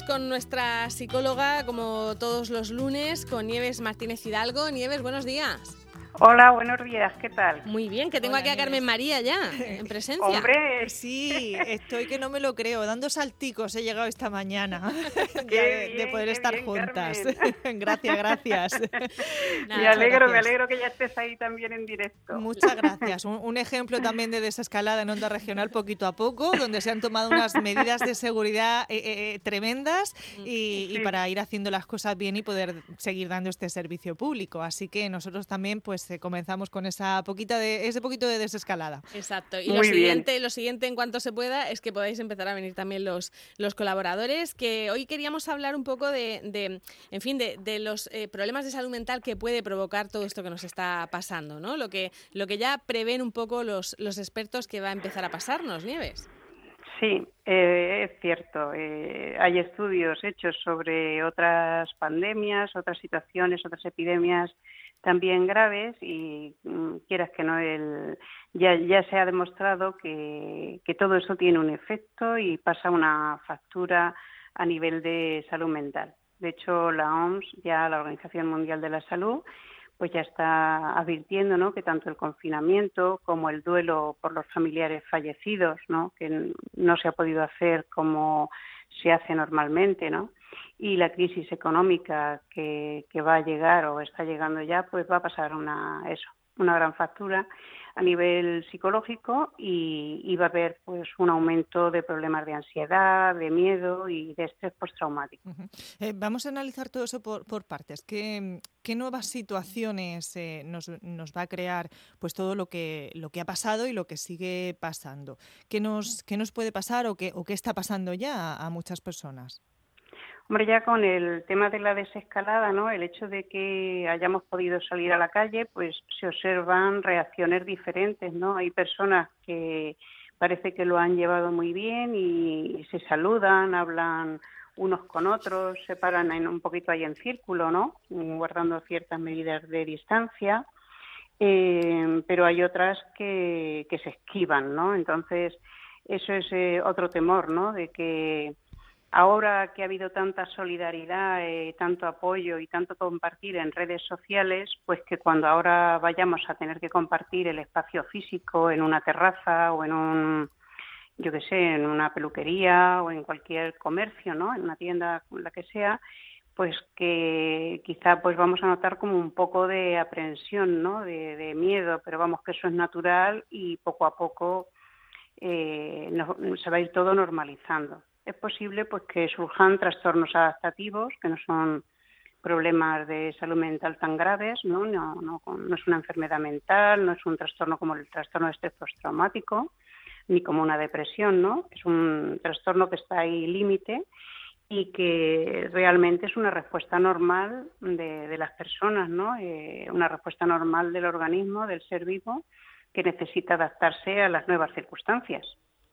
con nuestra psicóloga, como todos los lunes, con Nieves Martínez Hidalgo. Nieves, buenos días. Hola, buenos días, ¿qué tal? Muy bien, que tengo aquí a Carmen María ya, en presencia. Hombre, sí, estoy que no me lo creo, dando salticos he llegado esta mañana de, poder estar juntas. gracias, gracias. me alegro, me alegro que ya estés ahí también en directo. Muchas gracias. Un, ejemplo también de desescalada en onda regional poquito a poco, donde se han tomado unas medidas de seguridad eh, eh, eh, tremendas y, para ir haciendo las cosas bien y poder seguir dando este servicio público. Así que nosotros también, pues pues, eh, comenzamos con esa poquita de, ese poquito de desescalada. Exacto. Y lo siguiente, lo siguiente en cuanto se pueda es que podáis empezar a venir también los, los colaboradores, que hoy queríamos hablar un poco de, en fin, de, los eh, problemas de salud mental que puede provocar todo esto que nos está pasando, ¿no? Lo que, lo que ya prevén un poco los, los expertos que va a empezar a pasarnos, Nieves. Sí, eh, es cierto. hay estudios hechos sobre otras pandemias, otras situaciones, otras epidemias también graves y mm, quieras que no, el, ya, ya se ha demostrado que, que todo eso tiene un efecto y pasa una factura a nivel de salud mental. De hecho, la OMS, ya la Organización Mundial de la Salud, pues ya está advirtiendo ¿no? que tanto el confinamiento como el duelo por los familiares fallecidos, ¿no? que no se ha podido hacer como se hace normalmente, ¿no? y la crisis económica que, que, va a llegar o está llegando ya, pues va a pasar una, eso, una gran factura a nivel psicológico y, va a haber pues un aumento de problemas de ansiedad, de miedo y de estrés postraumático. Eh, vamos a analizar todo eso por, por partes. ¿Qué, qué nuevas situaciones eh, nos, nos, va a crear pues todo lo que, lo que ha pasado y lo que sigue pasando? ¿Qué nos, qué nos puede pasar o qué, o qué está pasando ya a muchas personas? Hombre, ya con el tema de la desescalada, ¿no? El hecho de que hayamos podido salir a la calle, pues se observan reacciones diferentes, ¿no? Hay personas que parece que lo han llevado muy bien y, se saludan, hablan unos con otros, se paran un poquito ahí en círculo, ¿no? Guardando ciertas medidas de distancia. Eh, pero hay otras que, que se esquivan, ¿no? Entonces, eso es eh, otro temor, ¿no? De que Ahora que ha habido tanta solidaridad, eh, tanto apoyo y tanto compartir en redes sociales, pues que cuando ahora vayamos a tener que compartir el espacio físico en una terraza o en un, yo qué sé, en una peluquería o en cualquier comercio, ¿no? En una tienda, la que sea, pues que quizá pues vamos a notar como un poco de aprensión, ¿no? De, miedo, pero vamos que eso es natural y poco a poco eh, se va a ir todo normalizando es posible pues que surjan trastornos adaptativos que no son problemas de salud mental tan graves, ¿no? No, no, no es una enfermedad mental, no es un trastorno como el trastorno de estrés postraumático, ni como una depresión, ¿no? Es un trastorno que está ahí límite y que realmente es una respuesta normal de, las personas, ¿no? Eh, una respuesta normal del organismo, del ser vivo, que necesita adaptarse a las nuevas circunstancias.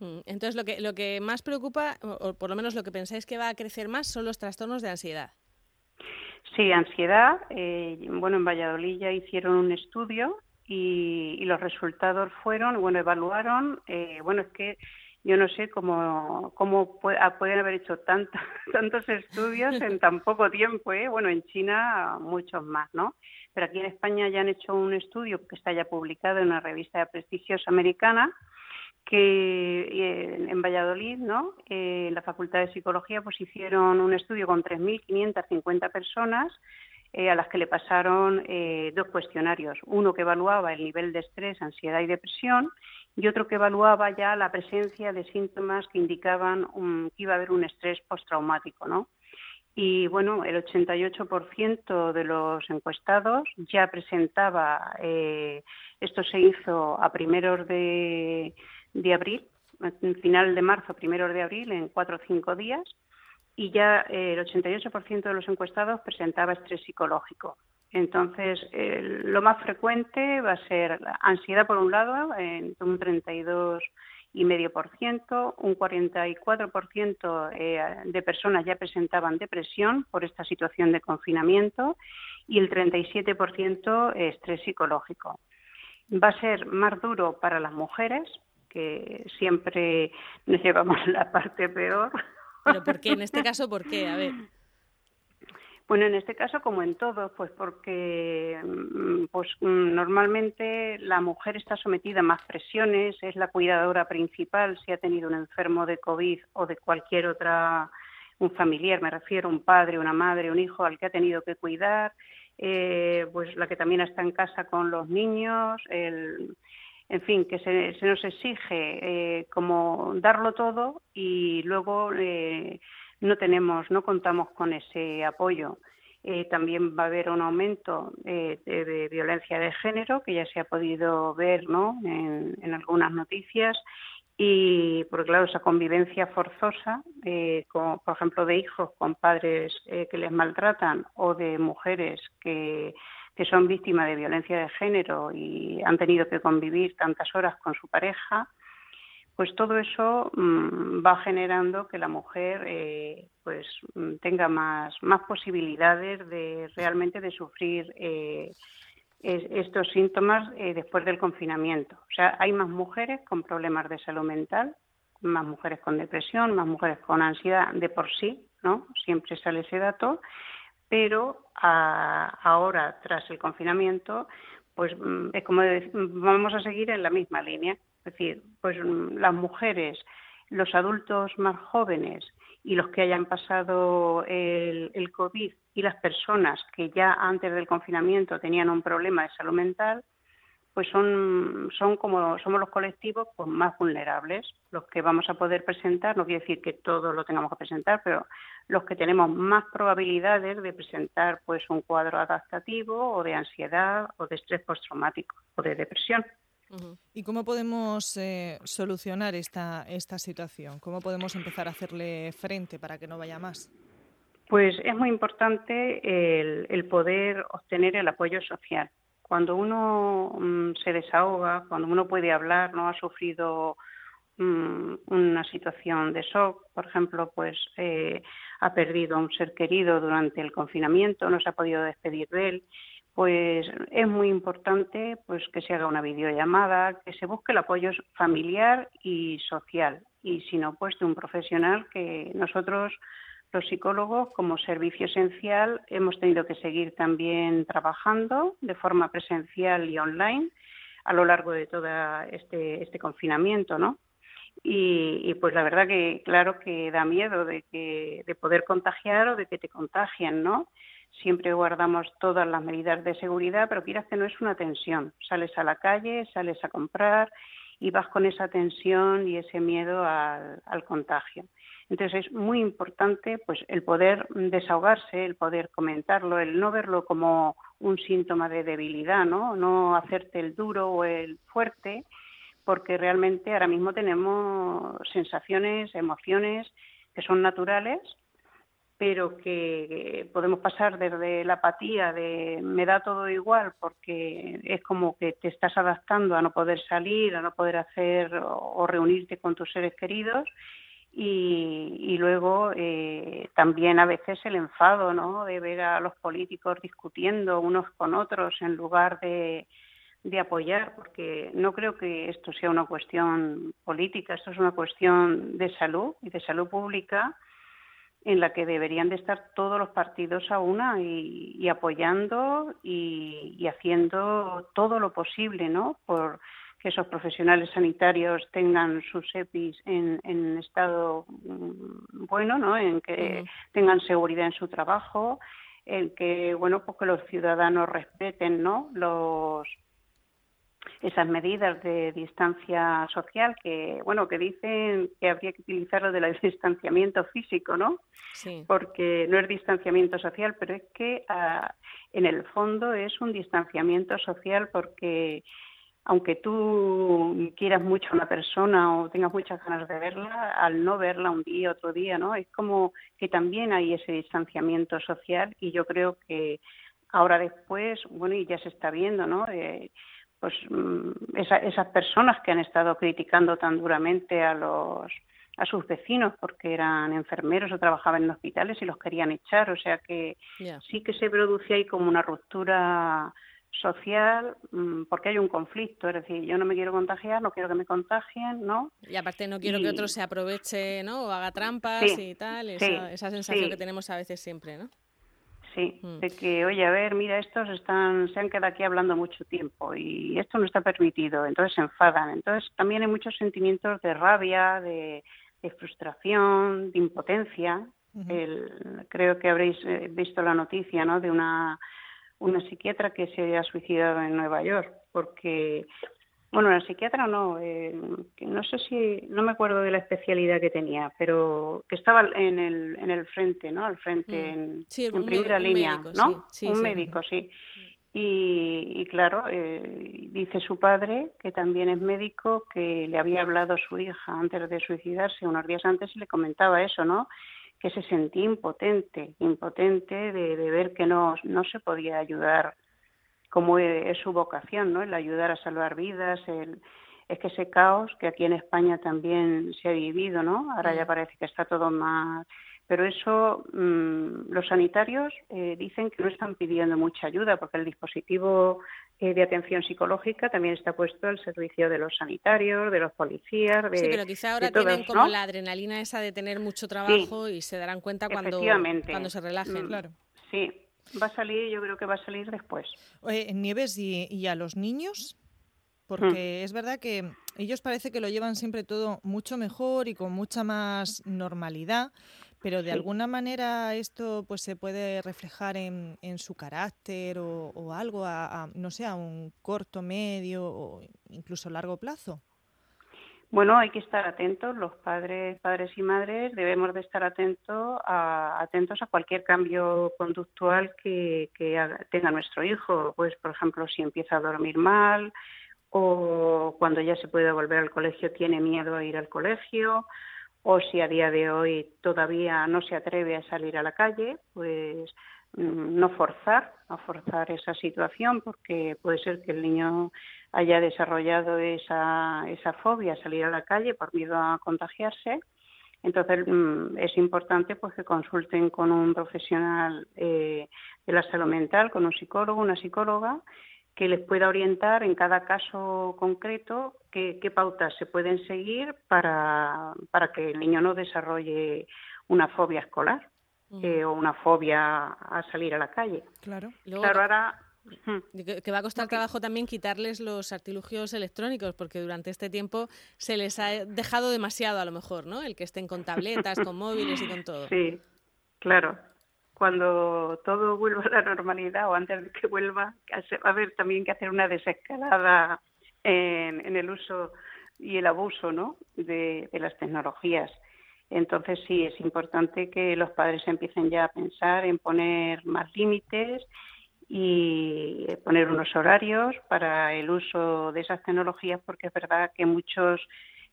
Mm, entonces, lo que, lo que más preocupa, o por lo menos lo que pensáis que va a crecer más, son los trastornos de ansiedad. Sí, ansiedad. Eh, bueno, en Valladolid ya hicieron un estudio y, los resultados fueron, bueno, evaluaron, eh, bueno, es que yo no sé cómo, cómo ah, pueden haber hecho tantos, tantos estudios en tan poco tiempo, ¿eh? Bueno, en China muchos más, ¿no? Pero aquí en España ya han hecho un estudio que está ya publicado en una revista prestigiosa americana, que eh, en Valladolid, ¿no? Eh, la Facultad de Psicología, pues hicieron un estudio con 3.550 personas eh, a las que le pasaron dos cuestionarios, uno que evaluaba el nivel de estrés, ansiedad y depresión y otro que evaluaba ya la presencia de síntomas que indicaban que iba a haber un estrés postraumático, ¿no? Y bueno, el 88% de los encuestados ya presentaba, esto se hizo a primeros de, de abril, final de marzo, primero de abril, en cuatro o cinco días, y ya el 88% de los encuestados presentaba estrés psicológico. Entonces, lo más frecuente va a ser ansiedad por un lado, en un 32,5%, un 44% eh, de personas ya presentaban depresión por esta situación de confinamiento y el 37% estrés psicológico. Va a ser más duro para las mujeres que siempre nos llevamos la parte peor, ¿Pero por qué? En este caso, ¿por qué? A ver. Bueno, en este caso, como en todo, pues porque mm, pues mm, normalmente la mujer está sometida a más presiones, es la cuidadora principal si ha tenido un enfermo de COVID o de cualquier otra, un familiar, me refiero, un padre, una madre, un hijo al que ha tenido que cuidar, eh, pues la que también está en casa con los niños, el, en fin, que se, nos exige eh, como darlo todo y luego eh, no tenemos, no contamos con ese apoyo. Eh, también va a haber un aumento eh, de, violencia de género que ya se ha podido ver ¿no? en, algunas noticias y porque claro esa convivencia forzosa eh, por ejemplo de hijos con padres que les maltratan o de mujeres que, que son víctimas de violencia de género y han tenido que convivir tantas horas con su pareja pues todo eso mm, va generando que la mujer eh, pues mm, tenga más, más posibilidades de realmente de sufrir eh, estos síntomas eh, después del confinamiento. O sea, hay más mujeres con problemas de salud mental, más mujeres con depresión, más mujeres con ansiedad de por sí, ¿no? Siempre sale ese dato, pero ahora, tras el confinamiento, pues mm, es como vamos a seguir en la misma línea. Es decir, pues mm, las mujeres, los adultos más jóvenes y los que hayan pasado el, el COVID y las personas que ya antes del confinamiento tenían un problema de salud mental, pues son, son como somos los colectivos pues, más vulnerables, los que vamos a poder presentar, no quiere decir que todos lo tengamos que presentar, pero los que tenemos más probabilidades de presentar pues un cuadro adaptativo o de ansiedad o de estrés postraumático o de depresión. ¿Y cómo podemos eh, solucionar esta, esta situación? ¿Cómo podemos empezar a hacerle frente para que no vaya más? Pues es muy importante el, poder obtener el apoyo social. Cuando uno mm, se desahoga, cuando uno puede hablar, no ha sufrido mm, una situación de shock, por ejemplo, pues eh, ha perdido a un ser querido durante el confinamiento, no se ha podido despedir de él pues es muy importante pues que se haga una videollamada, que se busque el apoyo familiar y social y si no pues de un profesional que nosotros los psicólogos como servicio esencial hemos tenido que seguir también trabajando de forma presencial y online a lo largo de todo este, este confinamiento, ¿no? Y, y, pues la verdad que claro que da miedo de que de poder contagiar o de que te contagien, ¿no? siempre guardamos todas las medidas de seguridad, pero quieras que no es una tensión. Sales a la calle, sales a comprar y vas con esa tensión y ese miedo al, contagio. Entonces es muy importante pues el poder desahogarse, el poder comentarlo, el no verlo como un síntoma de debilidad, ¿no? No hacerte el duro o el fuerte, porque realmente ahora mismo tenemos sensaciones, emociones que son naturales pero que podemos pasar desde la apatía de me da todo igual porque es como que te estás adaptando a no poder salir, a no poder hacer o reunirte con tus seres queridos y, luego eh, también a veces el enfado ¿no? de ver a los políticos discutiendo unos con otros en lugar de, de apoyar, porque no creo que esto sea una cuestión política, esto es una cuestión de salud y de salud pública en la que deberían de estar todos los partidos a una y, apoyando y, haciendo todo lo posible, ¿no? Por que esos profesionales sanitarios tengan sus EPIs en, estado mm, bueno, ¿no? En que tengan seguridad en su trabajo, en que, bueno, pues que los ciudadanos respeten, ¿no? Los esas medidas de distancia social que, bueno, que dicen que habría que utilizarlo del distanciamiento físico, ¿no? Sí. Porque no es distanciamiento social, pero es que ah, en el fondo es un distanciamiento social porque aunque tú quieras mucho a una persona o tengas muchas ganas de verla, al no verla un día, otro día, ¿no? Es como que también hay ese distanciamiento social y yo creo que ahora después, bueno, y ya se está viendo, ¿no? Eh, pues mm, esas personas que han estado criticando tan duramente a los a sus vecinos porque eran enfermeros o trabajaban en hospitales y los querían echar, o sea que sí que se produce ahí como una ruptura social mm, porque hay un conflicto, es decir, yo no me quiero contagiar, no quiero que me contagien, ¿no? Y aparte no quiero que otro se aproveche, ¿no? O haga trampas y tal, esa, esa sensación que tenemos a veces siempre, ¿no? Sí, mm. de que, oye, a ver, mira, estos están, se han quedado aquí hablando mucho tiempo y esto no está permitido, entonces se enfadan. Entonces también hay muchos sentimientos de rabia, de, frustración, de impotencia. creo que habréis eh, visto la noticia, ¿no? De una una psiquiatra que se ha suicidado en Nueva York porque bueno, la psiquiatra no, eh, no sé si, no me acuerdo de la especialidad que tenía, pero que estaba en el, en el frente, ¿no? Al frente, mm. en, primera línea, ¿no? un médico, sí. Y, claro, eh, dice su padre, que también es médico, que le había hablado a su hija antes de suicidarse, unos días antes, y le comentaba eso, ¿no? Que se sentía impotente, impotente de, de ver que no, no se podía ayudar como es su vocación, ¿no? El ayudar a salvar vidas, el, es que ese caos que aquí en España también se ha vivido, ¿no? Ahora ya parece que está todo más... Pero eso, mm, los sanitarios eh, dicen que no están pidiendo mucha ayuda porque el dispositivo eh, de atención psicológica también está puesto al servicio de los sanitarios, de los policías, de Sí, pero quizá ahora tienen como la adrenalina esa de tener mucho trabajo y se darán cuenta cuando, cuando se relajen. Mm, claro. Sí, Va a salir, yo creo que va a salir después. Oye, Nieves, ¿y, a los niños? Porque hmm. es verdad que ellos parece que lo llevan siempre todo mucho mejor y con mucha más normalidad, pero de alguna manera esto pues se puede reflejar en, en su carácter o, algo, a, no sé, a un corto, medio o incluso largo plazo. Bueno, hay que estar atentos, los padres, padres y madres debemos de estar atentos a, atentos a cualquier cambio conductual que, tenga nuestro hijo. Pues, por ejemplo, si empieza a dormir mal o cuando ya se puede volver al colegio tiene miedo a ir al colegio o si a día de hoy todavía no se atreve a salir a la calle, pues mm, no forzar, no forzar esa situación porque puede ser que el niño haya desarrollado esa, esa fobia a salir a la calle por miedo a contagiarse. Entonces mm, es importante pues que consulten con un profesional eh, de la salud mental, con un psicólogo, una psicóloga, que les pueda orientar en cada caso concreto qué, pautas se pueden seguir para, para, que el niño no desarrolle una fobia escolar eh, o una fobia a salir a la calle. Claro. claro, ahora que, va a costar trabajo también quitarles los artilugios electrónicos, porque durante este tiempo se les ha dejado demasiado a lo mejor, ¿no? El que estén con tabletas, con móviles y con todo. Sí, claro. Cuando todo vuelva a la normalidad o antes de que vuelva, va a haber también que hacer una desescalada en, el uso y el abuso ¿no? de, de las tecnologías. Entonces sí, es importante que los padres empiecen ya a pensar en poner más límites y poner unos horarios para el uso de esas tecnologías porque es verdad que muchos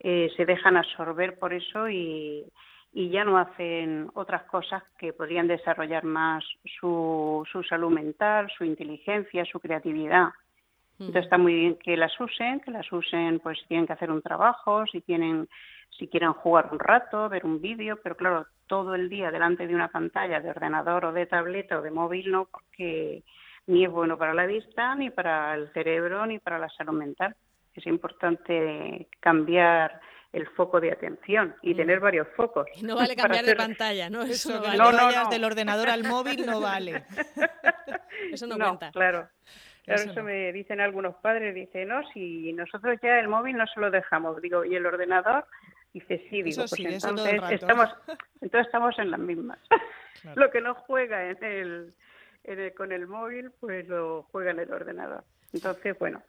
eh, se dejan absorber por eso y, y ya no hacen otras cosas que podrían desarrollar más su, su salud mental, su inteligencia, su creatividad. Entonces está muy bien que las usen, que las usen pues si tienen que hacer un trabajo, si tienen si quieren jugar un rato, ver un vídeo, pero claro, todo el día delante de una pantalla de ordenador o de tableta o de móvil no, porque ni es bueno para la vista, ni para el cerebro, ni para la salud mental. Es importante cambiar el foco de atención y mm. tener varios focos. no vale cambiar de pantalla, ¿no? Eso, no vale. No, no, del ordenador al móvil no vale. Eso no, cuenta. Claro. Claro, eso, me dicen algunos padres, dicen, no, si nosotros ya el móvil no se lo dejamos, digo, ¿y el ordenador? Dice, sí, digo, pues entonces estamos, entonces estamos en las mismas. lo que no juega en el, con el móvil, pues lo juega en el ordenador. Entonces, bueno,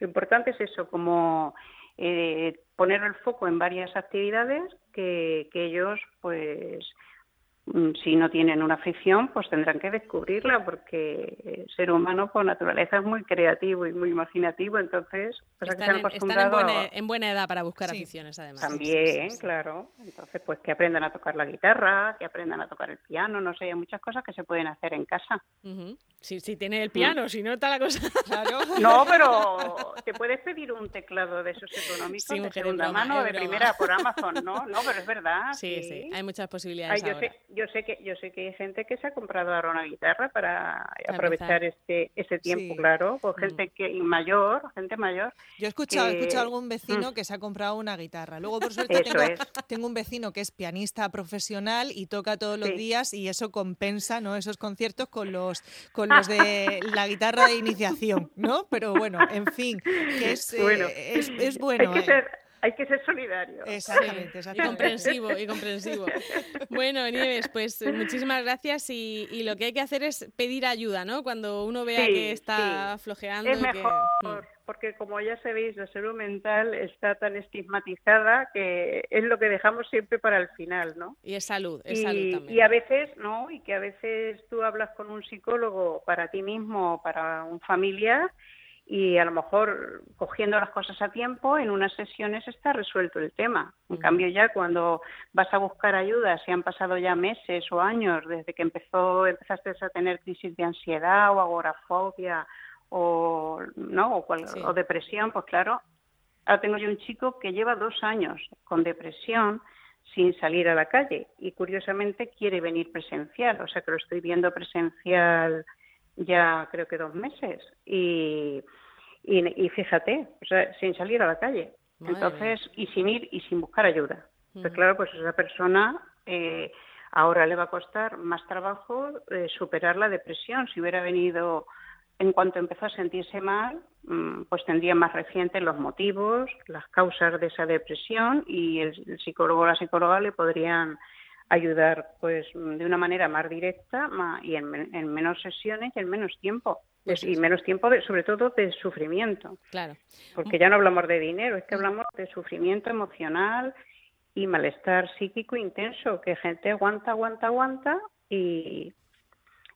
lo importante es eso, como eh, poner el foco en varias actividades que, que ellos, pues, si no tienen una afición, pues tendrán que descubrirla, porque el ser humano por naturaleza es muy creativo y muy imaginativo, entonces pues están, en, están en, buena, edad para buscar aficiones, además. También, claro. Entonces, pues que aprendan a tocar la guitarra, que aprendan a tocar el piano, no sé, hay muchas cosas que se pueden hacer en casa. Si, si tiene el piano, si no está la cosa. Claro. No, pero te puedes pedir un teclado de esos económicos de segunda mano, de primera por Amazon, ¿no? No, pero es verdad. Sí, sí, hay muchas posibilidades. yo, Sé, yo sé que yo sé que hay gente que se ha comprado ahora una guitarra para, aprovechar este ese tiempo, claro, pues gente que mayor, gente mayor. Yo he escuchado, he escuchado algún vecino mm. que se ha comprado una guitarra. Luego por suerte tengo, tengo, un vecino que es pianista profesional y toca todos los días y eso compensa, ¿no? Esos conciertos con los con los de la guitarra de iniciación, ¿no? Pero bueno, en fin, que es bueno. Eh, es, bueno. Que, ser, hay que ser solidario. Exactamente, Y comprensivo, y comprensivo. Bueno, Nieves, pues muchísimas gracias y, y, lo que hay que hacer es pedir ayuda, ¿no? Cuando uno vea que está flojeando. Es mejor. Mm porque como ya sabéis, la salud mental está tan estigmatizada que es lo que dejamos siempre para el final, ¿no? Y es salud, es y, salud también. Y a veces, ¿no? Y que a veces tú hablas con un psicólogo para ti mismo o para un familiar y a lo mejor cogiendo las cosas a tiempo, en unas sesiones está resuelto el tema. En cambio ya cuando vas a buscar ayuda, si han pasado ya meses o años desde que empezó empezaste a tener crisis de ansiedad o agorafobia o, ¿no? o, depresión, pues claro, ahora tengo yo un chico que lleva dos años con depresión sin salir a la calle y curiosamente quiere venir presencial, o sea que lo estoy viendo presencial ya creo que dos meses y, y, fíjate, o sea, sin salir a la calle. Entonces, y sin ir y sin buscar ayuda. Pues claro, pues esa persona eh, ahora le va a costar más trabajo eh, superar la depresión. Si hubiera venido en cuanto empezó a sentirse mal, mm, pues tendría más recientes los motivos, las causas de esa depresión y el, psicólogo o la psicóloga le podrían ayudar pues de una manera más directa y en, menos sesiones y en menos tiempo. Pues y menos tiempo, de, sobre todo, de sufrimiento. Claro. Porque ya no hablamos de dinero, es que hablamos de sufrimiento emocional y malestar psíquico intenso, que gente aguanta, aguanta, aguanta y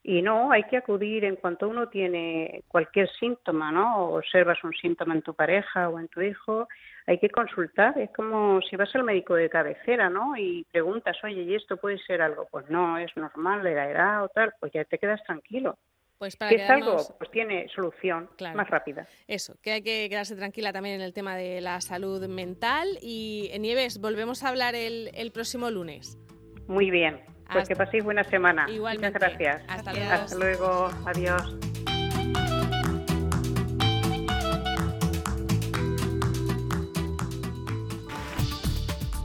y no, hay que acudir en cuanto uno tiene cualquier síntoma, ¿no? O observas un síntoma en tu pareja o en tu hijo, hay que consultar. Es como si vas al médico de cabecera, ¿no? Y preguntas, oye, ¿y esto puede ser algo? Pues no, es normal, de la edad o tal, pues ya te quedas tranquilo. Pues para es algo, pues tiene solución más rápida. Eso, que hay que quedarse tranquila también en el tema de la salud mental. Y Nieves, volvemos a hablar el, el próximo lunes. Muy bien. Pues que paséis buena semana. Muchas gracias. Hasta luego. Hasta luego. Adiós.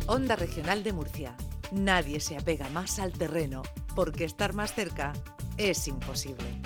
Onda Regional de Murcia. Nadie se apega más al terreno porque estar más cerca es imposible.